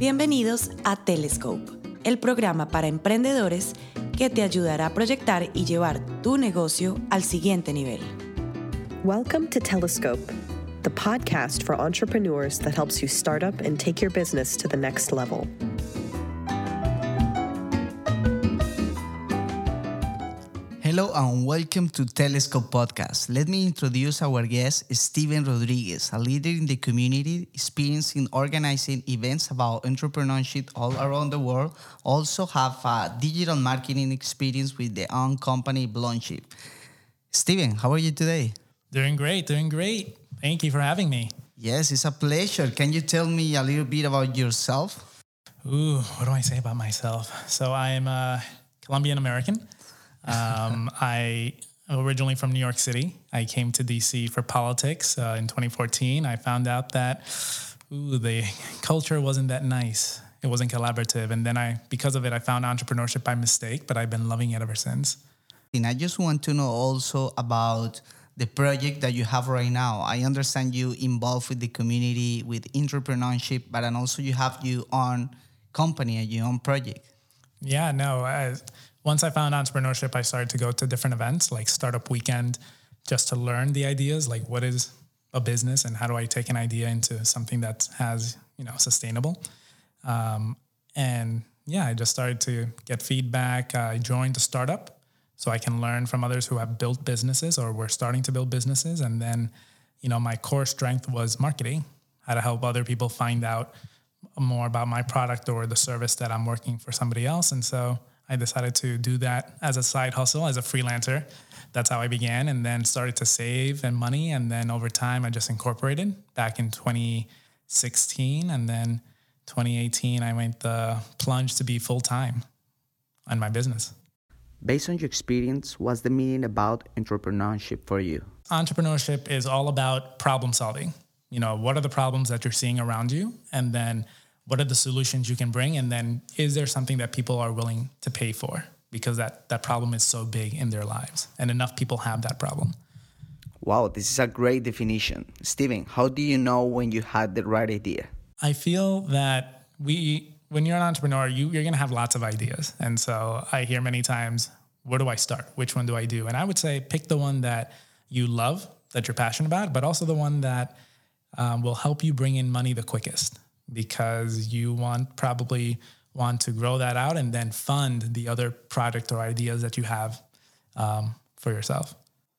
Bienvenidos a Telescope, el programa para emprendedores que te ayudará a proyectar y llevar tu negocio al siguiente nivel. Welcome to Telescope, the podcast for entrepreneurs that helps you start up and take your business to the next level. Hello and welcome to Telescope Podcast. Let me introduce our guest, Steven Rodriguez, a leader in the community, experienced in organizing events about entrepreneurship all around the world. Also have a digital marketing experience with the own company Bloomshift. Steven, how are you today? Doing great, doing great. Thank you for having me. Yes, it's a pleasure. Can you tell me a little bit about yourself? Ooh, what do I say about myself? So I am uh, a Colombian American. Um, I originally from New York City. I came to DC for politics uh, in 2014. I found out that ooh, the culture wasn't that nice. It wasn't collaborative, and then I, because of it, I found entrepreneurship by mistake. But I've been loving it ever since. And I just want to know also about the project that you have right now. I understand you involved with the community with entrepreneurship, but and also you have your own company and your own project. Yeah, no. I, once I found entrepreneurship, I started to go to different events like Startup Weekend just to learn the ideas like what is a business and how do I take an idea into something that has, you know, sustainable. Um, and yeah, I just started to get feedback. I joined a startup so I can learn from others who have built businesses or were starting to build businesses. And then, you know, my core strength was marketing, how to help other people find out more about my product or the service that I'm working for somebody else. And so I decided to do that as a side hustle, as a freelancer. That's how I began, and then started to save and money. And then over time, I just incorporated back in 2016. And then 2018, I went the plunge to be full time on my business. Based on your experience, what's the meaning about entrepreneurship for you? Entrepreneurship is all about problem solving. You know, what are the problems that you're seeing around you? And then what are the solutions you can bring? And then is there something that people are willing to pay for? Because that that problem is so big in their lives and enough people have that problem. Wow this is a great definition. Steven how do you know when you had the right idea? I feel that we when you're an entrepreneur you, you're going to have lots of ideas. And so i hear many times where do i start? Which one do i do? And i would say pick the one that you love that you're passionate about but also the one that um, will help you bring in money the quickest because you want probably want to grow that out and then fund the other project or ideas that you have um, for yourself.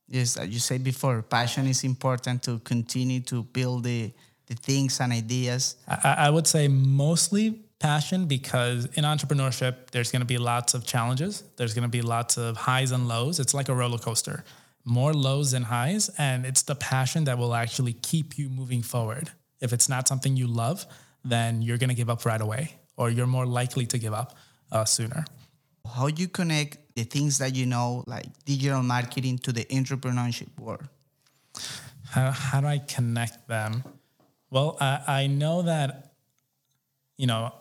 Yes, as you said before, passion is important to continue to build the, the things and ideas. I, I would say mostly passion because in entrepreneurship, there's going to be lots of challenges. There's going to be lots of highs and lows. It's like a roller coaster, more lows than highs. And it's the passion that will actually keep you moving forward. If it's not something you love, then you're going to give up right away or you're more likely to give up uh, sooner. How do you connect the things that you know, like digital marketing, to the entrepreneurship world? How, how do I connect them? Well, I, I know that, you know,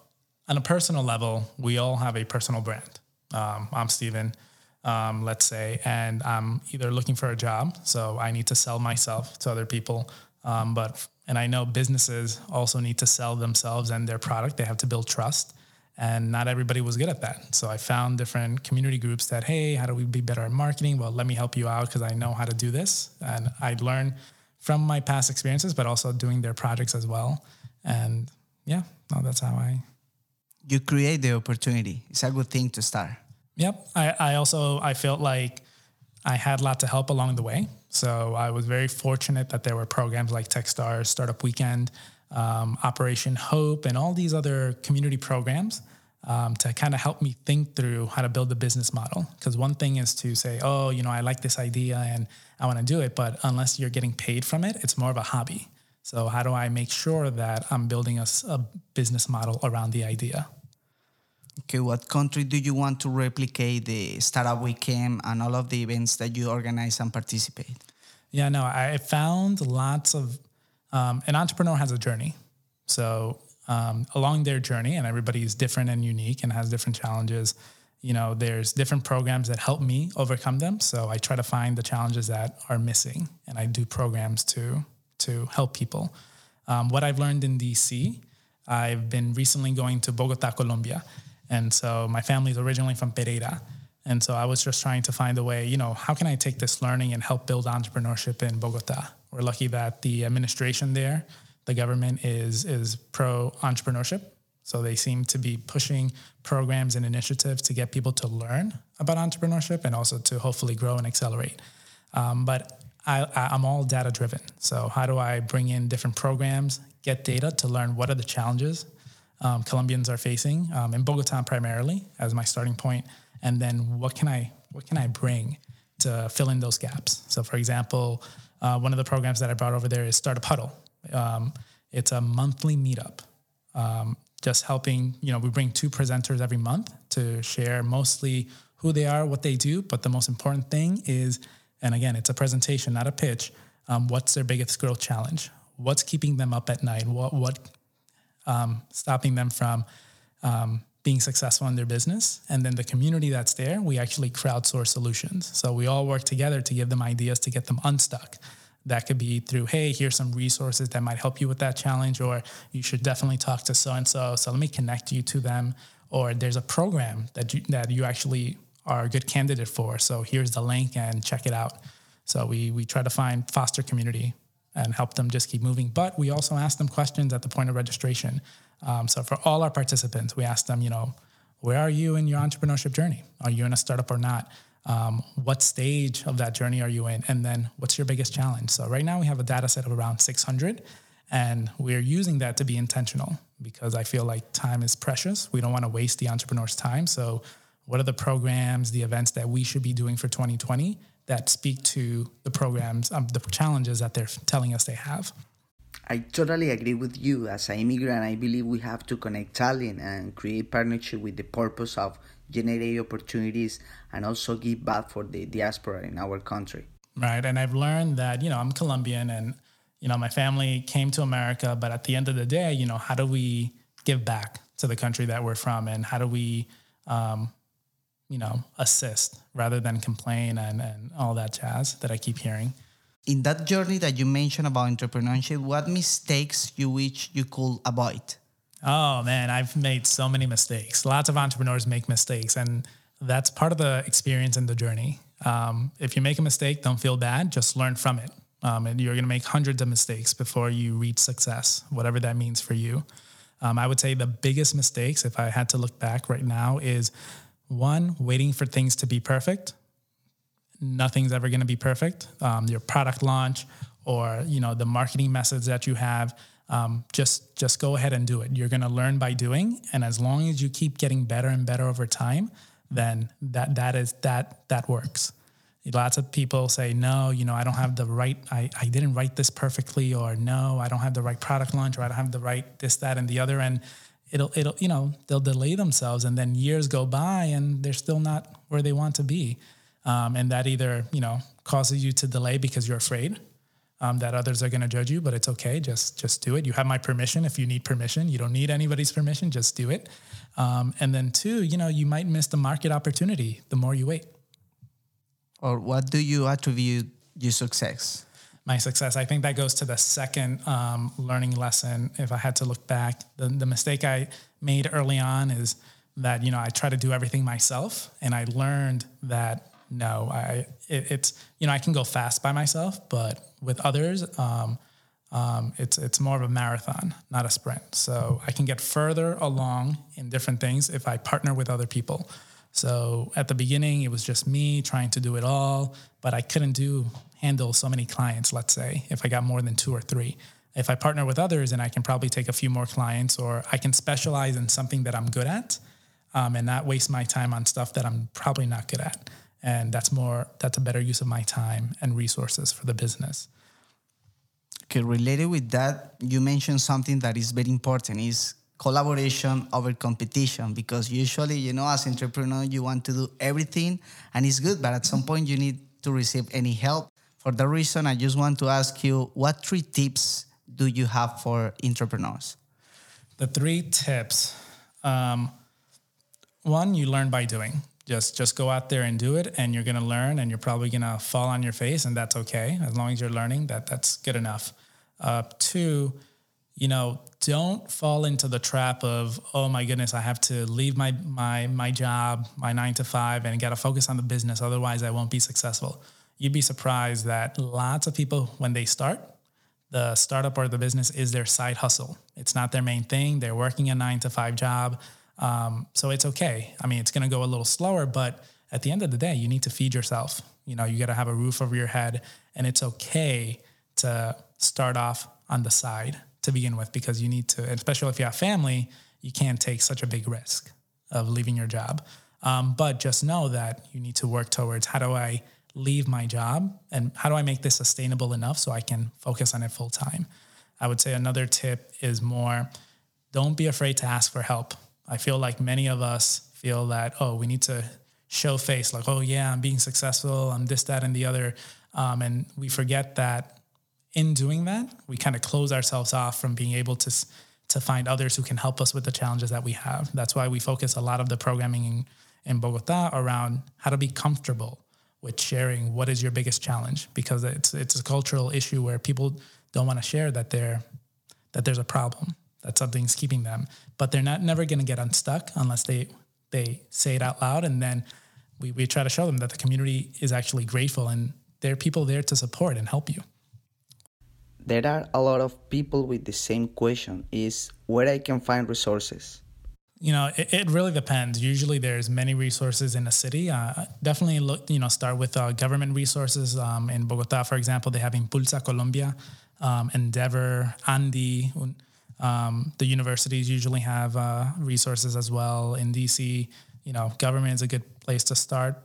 on a personal level, we all have a personal brand. Um, I'm Steven, um, let's say, and I'm either looking for a job, so I need to sell myself to other people. Um, but and I know businesses also need to sell themselves and their product. They have to build trust. And not everybody was good at that. So I found different community groups that, hey, how do we be better at marketing? Well, let me help you out because I know how to do this. And I'd learn from my past experiences, but also doing their projects as well. And yeah, no, that's how I. You create the opportunity. It's a good thing to start. Yep. I, I also I felt like I had lots of help along the way. So I was very fortunate that there were programs like Techstars, Startup Weekend, um, Operation Hope, and all these other community programs um, to kind of help me think through how to build the business model. Because one thing is to say, oh, you know, I like this idea and I want to do it, but unless you're getting paid from it, it's more of a hobby. So how do I make sure that I'm building a, a business model around the idea? Okay, what country do you want to replicate the Startup Weekend and all of the events that you organize and participate? Yeah, no, I found lots of, um, an entrepreneur has a journey. So um, along their journey, and everybody is different and unique and has different challenges. You know, there's different programs that help me overcome them. So I try to find the challenges that are missing, and I do programs to to help people. Um, what I've learned in DC I've been recently going to Bogota, Colombia. And so my family is originally from Pereira. And so I was just trying to find a way, you know, how can I take this learning and help build entrepreneurship in Bogota? We're lucky that the administration there, the government is is pro entrepreneurship. So they seem to be pushing programs and initiatives to get people to learn about entrepreneurship and also to hopefully grow and accelerate. Um, but I, I'm all data driven. So how do I bring in different programs, get data to learn what are the challenges um, Colombians are facing um, in Bogota primarily as my starting point, and then what can I what can I bring to fill in those gaps? So, for example, uh, one of the programs that I brought over there is Startup Huddle. Um, it's a monthly meetup, um, just helping. You know, we bring two presenters every month to share mostly who they are, what they do, but the most important thing is, and again, it's a presentation, not a pitch. Um, what's their biggest growth challenge? What's keeping them up at night? What what um, stopping them from um, being successful in their business. And then the community that's there, we actually crowdsource solutions. So we all work together to give them ideas to get them unstuck. That could be through, hey, here's some resources that might help you with that challenge, or you should definitely talk to so and so. So let me connect you to them. Or there's a program that you, that you actually are a good candidate for. So here's the link and check it out. So we we try to find foster community and help them just keep moving. But we also ask them questions at the point of registration. Um, so for all our participants, we ask them, you know, where are you in your entrepreneurship journey? Are you in a startup or not? Um, what stage of that journey are you in? And then what's your biggest challenge? So right now we have a data set of around 600 and we're using that to be intentional because I feel like time is precious. We don't want to waste the entrepreneur's time. So what are the programs, the events that we should be doing for 2020 that speak to the programs, um, the challenges that they're telling us they have. I totally agree with you. As an immigrant, I believe we have to connect talent and create partnership with the purpose of generate opportunities and also give back for the diaspora in our country. Right. And I've learned that, you know, I'm Colombian and, you know, my family came to America, but at the end of the day, you know, how do we give back to the country that we're from and how do we um, you know, assist rather than complain and, and all that jazz that I keep hearing. In that journey that you mentioned about entrepreneurship, what mistakes you wish you could avoid? Oh man, I've made so many mistakes. Lots of entrepreneurs make mistakes, and that's part of the experience and the journey. Um, if you make a mistake, don't feel bad. Just learn from it. Um, and you're going to make hundreds of mistakes before you reach success, whatever that means for you. Um, I would say the biggest mistakes, if I had to look back right now, is one, waiting for things to be perfect. Nothing's ever going to be perfect. Um, your product launch or you know the marketing methods that you have, um, just just go ahead and do it. You're going to learn by doing, and as long as you keep getting better and better over time, then that that is that that works. Lots of people say, no, you know, I don't have the right, I, I didn't write this perfectly, or no, I don't have the right product launch, or I don't have the right this, that, and the other. And it'll it'll you know they'll delay themselves and then years go by and they're still not where they want to be. Um, and that either you know causes you to delay because you're afraid um, that others are going to judge you but it's okay. Just just do it. You have my permission. If you need permission you don't need anybody's permission just do it. Um, and then two you know you might miss the market opportunity the more you wait. Or what do you attribute your success my success. I think that goes to the second um, learning lesson. If I had to look back, the, the mistake I made early on is that you know I try to do everything myself, and I learned that no, I it, it's you know I can go fast by myself, but with others, um, um, it's it's more of a marathon, not a sprint. So I can get further along in different things if I partner with other people. So at the beginning, it was just me trying to do it all, but I couldn't do handle so many clients, let's say, if I got more than two or three. If I partner with others, and I can probably take a few more clients, or I can specialize in something that I'm good at um, and not waste my time on stuff that I'm probably not good at. And that's more, that's a better use of my time and resources for the business. Okay, related with that, you mentioned something that is very important is collaboration over competition because usually you know as entrepreneur you want to do everything and it's good but at some point you need to receive any help for that reason, I just want to ask you what three tips do you have for entrepreneurs? The three tips. Um, one, you learn by doing. Just just go out there and do it, and you're gonna learn, and you're probably gonna fall on your face, and that's okay. As long as you're learning, that that's good enough. Uh, two, you know, don't fall into the trap of, oh my goodness, I have to leave my my my job, my nine to five, and got to focus on the business. Otherwise, I won't be successful. You'd be surprised that lots of people, when they start, the startup or the business is their side hustle. It's not their main thing. They're working a nine to five job. Um, so it's okay. I mean, it's going to go a little slower, but at the end of the day, you need to feed yourself. You know, you got to have a roof over your head, and it's okay to start off on the side to begin with because you need to, especially if you have family, you can't take such a big risk of leaving your job. Um, but just know that you need to work towards how do I leave my job and how do I make this sustainable enough so I can focus on it full time. I would say another tip is more don't be afraid to ask for help. I feel like many of us feel that, oh, we need to show face, like, oh, yeah, I'm being successful, I'm this, that, and the other. Um, and we forget that in doing that, we kind of close ourselves off from being able to to find others who can help us with the challenges that we have. That's why we focus a lot of the programming in, in Bogota around how to be comfortable with sharing what is your biggest challenge? Because it's it's a cultural issue where people don't want to share that they're that there's a problem that something's keeping them. But they're not never going to get unstuck unless they they say it out loud and then we, we try to show them that the community is actually grateful and there are people there to support and help you. There are a lot of people with the same question is where i can find resources you know it, it really depends. Usually there's many resources in a city. Uh, definitely look you know start with uh, government resources. Um, in bogota for example they have iNNpulsa colombia um, endeavor andi um, the universities usually have uh, resources as well. In dc you know government is a good place to start.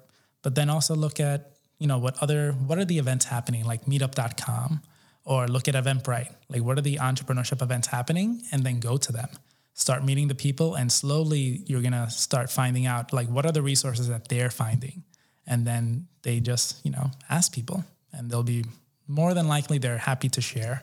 But then also look at you know what other what are the events happening like meetup.com or look at eventbrite. Like what are the entrepreneurship events happening and then go to them start meeting the people and slowly you're going to start finding out like what are the resources that they're finding? And then they just you know ask people and they'll be more than likely they're happy to share.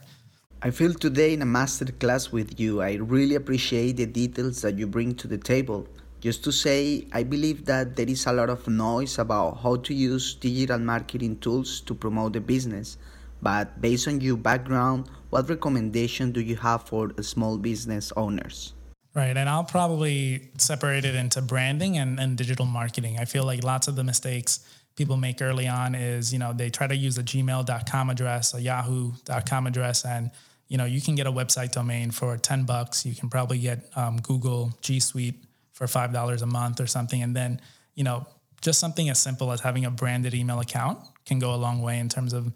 I feel today in a master class with you i really appreciate the details that you bring to the table. Just to say i believe that there is a lot of noise about how to use digital marketing tools to promote the business. But based on your background what recommendation do you have for small business owners Right. And I'll probably separate it into branding and, and digital marketing. I feel like lots of the mistakes people make early on is, you know, they try to use a gmail.com address, a yahoo.com address, and, you know, you can get a website domain for 10 bucks. You can probably get um, Google G Suite for $5 a month or something. And then, you know, just something as simple as having a branded email account can go a long way in terms of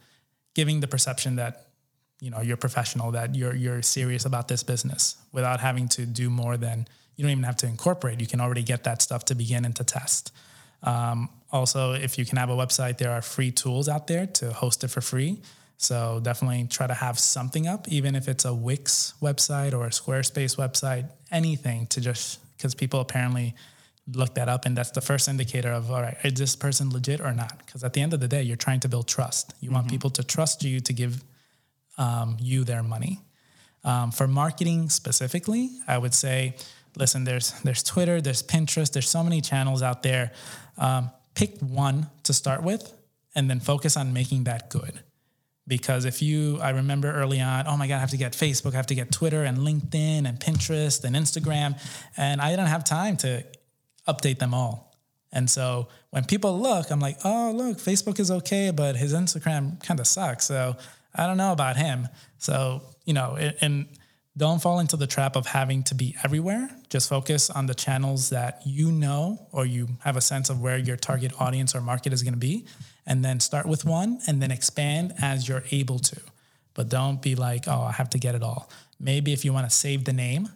giving the perception that you know you're professional that you're you're serious about this business without having to do more than you don't even have to incorporate. You can already get that stuff to begin and to test. Um, also if you can have a website there are free tools out there to host it for free. So definitely try to have something up even if it's a wix website or a squarespace website anything to just because people apparently look that up and that's the first indicator of all right is this person legit or not? Because at the end of the day you're trying to build trust. You mm-hmm. want people to trust you to give um, you their money. Um, for marketing specifically, I would say, listen, there's there's Twitter, there's Pinterest, there's so many channels out there. Um, pick one to start with, and then focus on making that good. Because if you, I remember early on, oh my God, I have to get Facebook, I have to get Twitter and LinkedIn and Pinterest and Instagram, and I didn't have time to update them all. And so when people look, I'm like, oh, look, Facebook is okay, but his Instagram kind of sucks. So I don't know about him. So, you know, and don't fall into the trap of having to be everywhere. Just focus on the channels that you know or you have a sense of where your target audience or market is going to be. And then start with one and then expand as you're able to. But don't be like, oh, I have to get it all. Maybe if you want to save the name,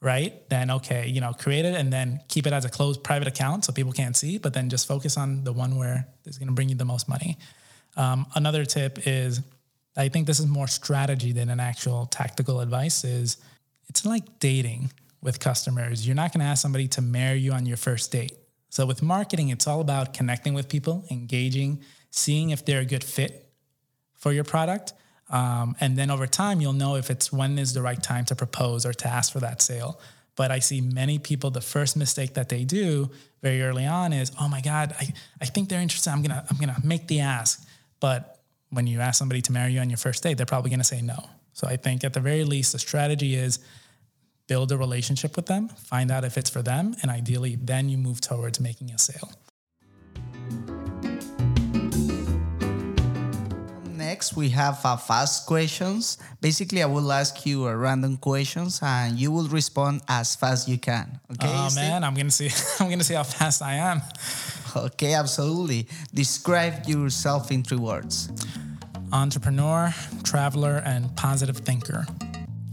right? Then okay, you know, create it and then keep it as a closed private account so people can't see, but then just focus on the one where it's going to bring you the most money. Um, another tip is I think this is more strategy than an actual tactical advice is it's like dating with customers. You're not going to ask somebody to marry you on your first date. So with marketing, it's all about connecting with people, engaging, seeing if they're a good fit for your product. Um, and then over time, you'll know if it's when is the right time to propose or to ask for that sale. But I see many people, the first mistake that they do very early on is, oh my God, I, I think they're interested. I'm gonna, I'm gonna make the ask. But when you ask somebody to marry you on your first date, they're probably going to say no. So I think at the very least, the strategy is build a relationship with them, find out if it's for them, and ideally, then you move towards making a sale. Next, we have uh, fast questions. Basically, I will ask you a random questions, and you will respond as fast you can. Okay? Oh Steve? man, I'm gonna see. I'm gonna see how fast I am. Okay, absolutely. Describe yourself in three words. Entrepreneur, traveler, and positive thinker.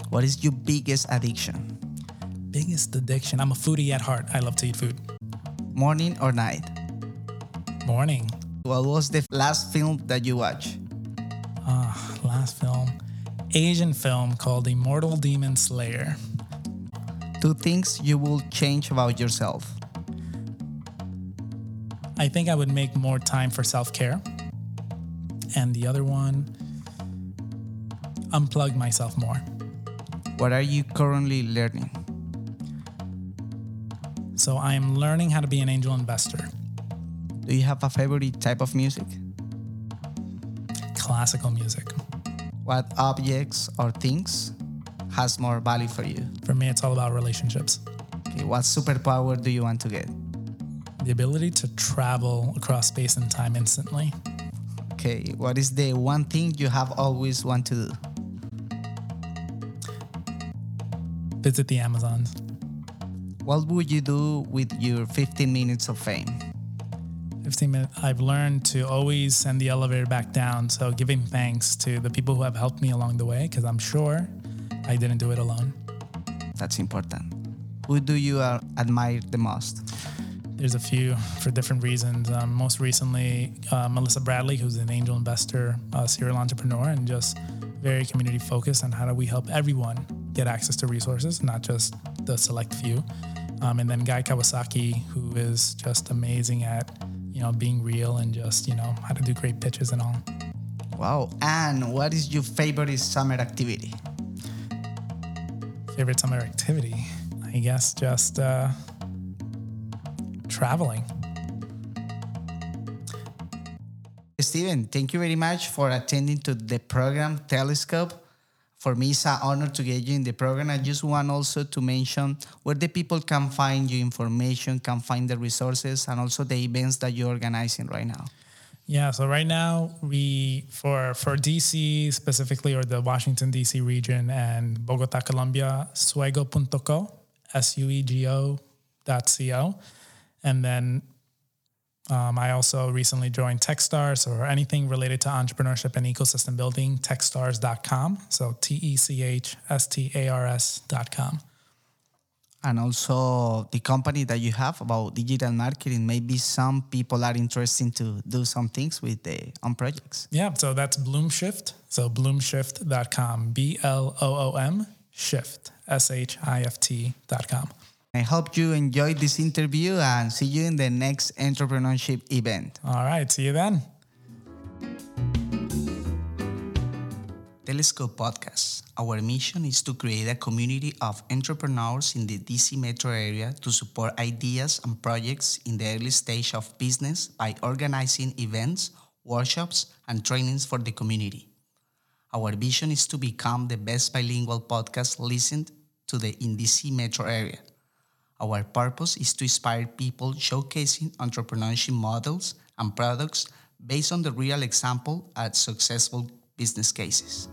What is your biggest addiction? Biggest addiction. I'm a foodie at heart. I love to eat food. Morning or night? Morning. What was the last film that you watched? Ah, last film. Asian film called Immortal Demon Slayer. Two things you will change about yourself. I think I would make more time for self care. And the other one, unplug myself more. What are you currently learning? So I am learning how to be an angel investor. Do you have a favorite type of music? Classical music. What objects or things has more value for you? For me, it's all about relationships. Okay, what superpower do you want to get? The ability to travel across space and time instantly. Okay, what is the one thing you have always want to do? Visit the Amazons. What would you do with your 15 minutes of fame? 15 minutes. I've learned to always send the elevator back down. So giving thanks to the people who have helped me along the way, because I'm sure I didn't do it alone. That's important. Who do you uh, admire the most? There's a few for different reasons. Um, most recently, uh, Melissa Bradley, who's an angel investor, uh, serial entrepreneur, and just very community focused on how do we help everyone get access to resources, not just the select few. Um, and then Guy Kawasaki, who is just amazing at you know being real and just you know how to do great pitches and all. Wow. And what is your favorite summer activity? Favorite summer activity, I guess, just uh, traveling. Steven, thank you very much for attending to the program Telescope. For me, it's an honor to get you in the program. I just want also to mention where the people can find your information, can find the resources, and also the events that you're organizing right now. Yeah, so right now we for for DC specifically or the Washington DC region and Bogota, Colombia, suego.co, S U E G O dot C O. And then um, I also recently joined Techstars or anything related to entrepreneurship and ecosystem building, techstars.com. So T E C H S T A R S.com. And also the company that you have about digital marketing. Maybe some people are interested to do some things with the on projects. Yeah, so that's Bloomshift. So bloomshift.com, B L O O M, shift, S H I F T.com. I hope you enjoyed this interview and see you in the next entrepreneurship event. All right, see you then. Telescope Podcast. Our mission is to create a community of entrepreneurs in the DC metro area to support ideas and projects in the early stage of business by organizing events, workshops, and trainings for the community. Our vision is to become the best bilingual podcast listened to the in DC metro area. Our purpose is to inspire people showcasing entrepreneurship models and products based on the real example at successful business cases.